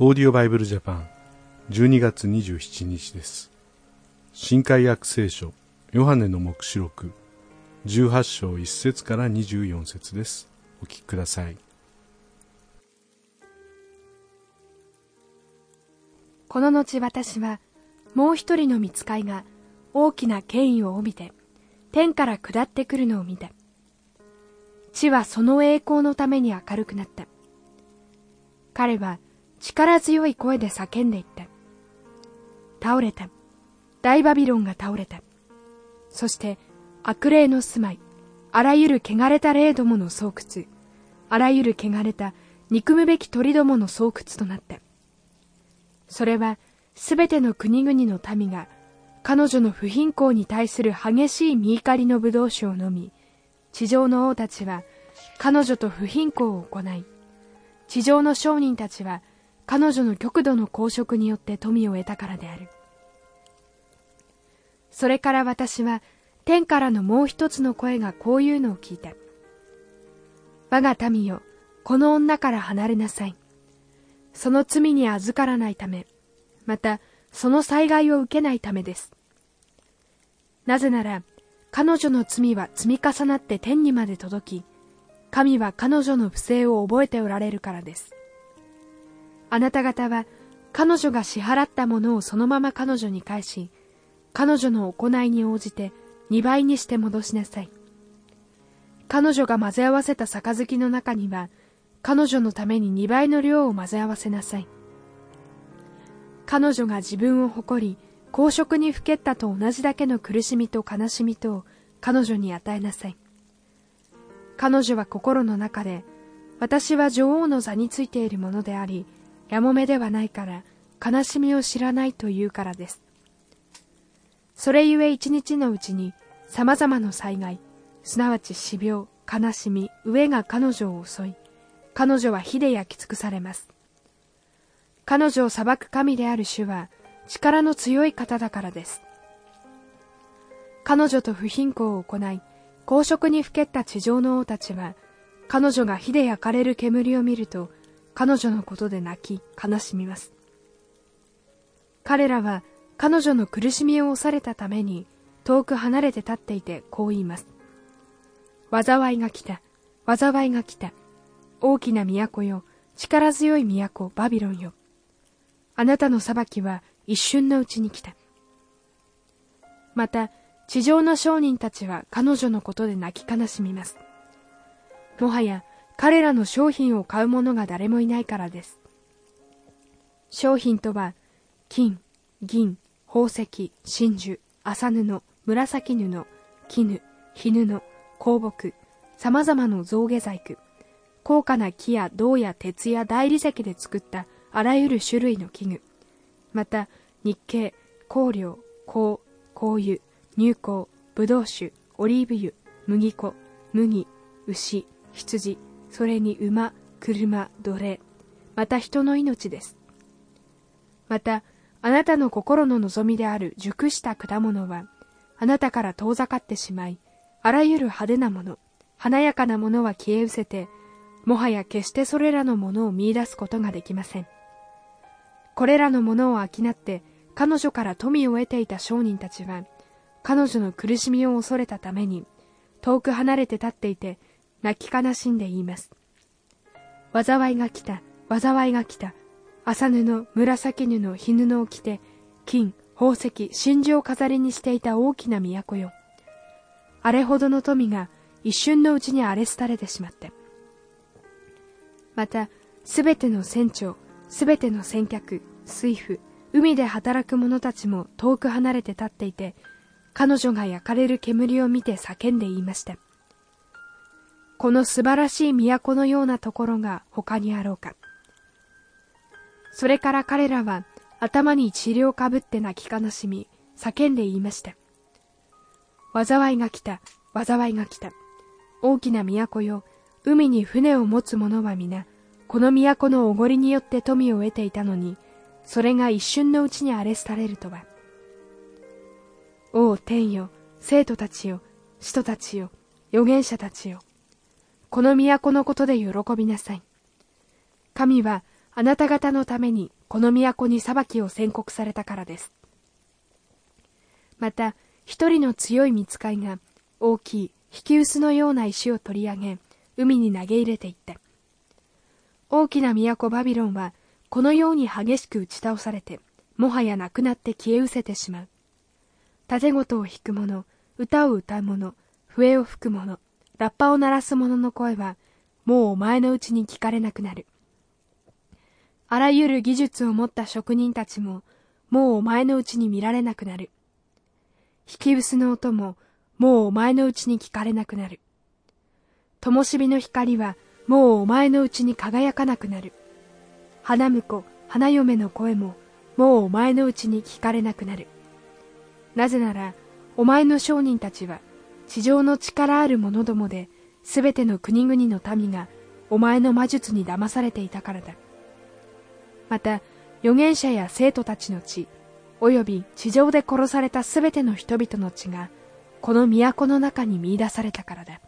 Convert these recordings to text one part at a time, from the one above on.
オーディオバイブルジャパン12月27日です。新海約聖書ヨハネの黙示録18章1節から24節です。お聞きください。この後私はもう一人の見つかいが大きな権威を帯びて天から下ってくるのを見た地はその栄光のために明るくなった。彼は力強い声で叫んでいった。倒れた。大バビロンが倒れた。そして、悪霊の住まい、あらゆる汚れた霊どもの巣窟、あらゆる汚れた憎むべき鳥どもの巣窟となった。それは、すべての国々の民が、彼女の不貧困に対する激しい見怒りの葡萄酒を飲み、地上の王たちは、彼女と不貧困を行い、地上の商人たちは、彼女の極度の公職によって富を得たからである。それから私は天からのもう一つの声がこういうのを聞いた。我が民よ、この女から離れなさい。その罪に預からないため、またその災害を受けないためです。なぜなら、彼女の罪は積み重なって天にまで届き、神は彼女の不正を覚えておられるからです。あなた方は彼女が支払ったものをそのまま彼女に返し、彼女の行いに応じて2倍にして戻しなさい。彼女が混ぜ合わせた杯の中には、彼女のために2倍の量を混ぜ合わせなさい。彼女が自分を誇り、公職にふけったと同じだけの苦しみと悲しみとを彼女に与えなさい。彼女は心の中で、私は女王の座についているものであり、やもめではないから悲しみを知らないというからです。それゆえ一日のうちに様々な災害、すなわち死病、悲しみ、飢えが彼女を襲い、彼女は火で焼き尽くされます。彼女を裁く神である主は力の強い方だからです。彼女と不貧困を行い、公職にふけった地上の王たちは、彼女が火で焼かれる煙を見ると、彼女のことで泣き悲しみます。彼らは彼女の苦しみを押されたために遠く離れて立っていてこう言います。災いが来た災いが来た。大きな都よ力強い都バビロンよ。あなたの裁きは一瞬のうちに来た。また地上の商人たちは彼女のことで泣き悲しみます。もはや彼らの商品を買う者が誰もいないからです。商品とは、金、銀、宝石、真珠、麻布、紫布、絹、絹布、香木、様々な象牙細工、高価な木や銅や鉄や大理石で作ったあらゆる種類の器具、また日系、香料、香、香油、乳香、葡萄酒、オリーブ油、麦粉、麦、牛、羊、それに馬、車、奴隷、また人の命です。また、あなたの心の望みである熟した果物は、あなたから遠ざかってしまい、あらゆる派手なもの、華やかなものは消え失せて、もはや決してそれらのものを見出すことができません。これらのものを商って、彼女から富を得ていた商人たちは、彼女の苦しみを恐れたために、遠く離れて立っていて、泣き悲しんで言います。災いが来た、災いが来た。麻布、紫布、火布を着て、金、宝石、真珠を飾りにしていた大きな都よ。あれほどの富が一瞬のうちに荒れ廃れてしまって。また、すべての船長、すべての船客、水夫、海で働く者たちも遠く離れて立っていて、彼女が焼かれる煙を見て叫んで言いました。この素晴らしい都のようなところが他にあろうか。それから彼らは頭に治療をかぶって泣き悲しみ、叫んで言いました。災いが来た、災いが来た。大きな都よ、海に船を持つ者は皆、この都のおごりによって富を得ていたのに、それが一瞬のうちに荒れ廃れるとは。王天よ、生徒たちよ、使徒たちよ、預言者たちよ。この都のことで喜びなさい。神はあなた方のためにこの都に裁きを宣告されたからです。また、一人の強い見つかいが大きい引き薄のような石を取り上げ、海に投げ入れていって、大きな都バビロンはこのように激しく打ち倒されて、もはやなくなって消え失せてしまう。盾事を弾く者、歌を歌う者、笛を吹く者、ラッパを鳴らす者の声は、もうお前のうちに聞かれなくなる。あらゆる技術を持った職人たちも、もうお前のうちに見られなくなる。引き薄の音も、もうお前のうちに聞かれなくなる。灯火の光は、もうお前のうちに輝かなくなる。花婿、花嫁の声も、もうお前のうちに聞かれなくなる。なぜなら、お前の商人たちは、地上の力ある者どもで、すべての国々の民が、お前の魔術に騙されていたからだ。また、預言者や生徒たちの血、および地上で殺されたすべての人々の血が、この都の中に見出されたからだ。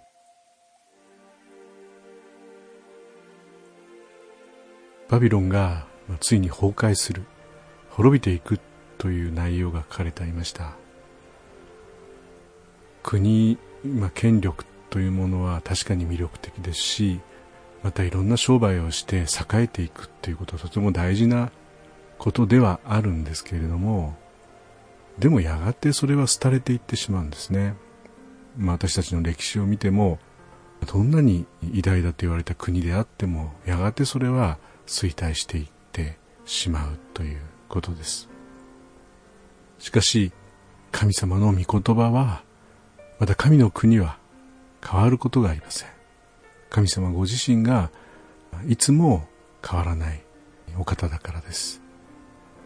バビロンがついに崩壊する、滅びていくという内容が書かれていました。国、まあ、権力というものは確かに魅力的ですし、またいろんな商売をして栄えていくっていうことはとても大事なことではあるんですけれども、でもやがてそれは廃れていってしまうんですね。まあ、私たちの歴史を見ても、どんなに偉大だと言われた国であっても、やがてそれは衰退していってしまうということです。しかし、神様の御言葉は、また神の国は変わることがありません。神様ご自身がいつも変わらないお方だからです。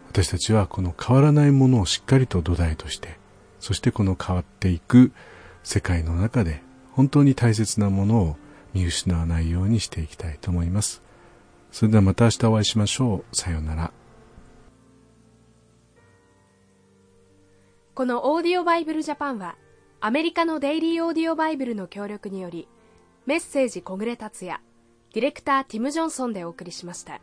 私たちはこの変わらないものをしっかりと土台として、そしてこの変わっていく世界の中で本当に大切なものを見失わないようにしていきたいと思います。それではまた明日お会いしましょう。さようなら。このオーディオバイブルジャパンはアメリカのデイリーオーディオバイブルの協力によりメッセージ小暮達也ディレクターティム・ジョンソンでお送りしました。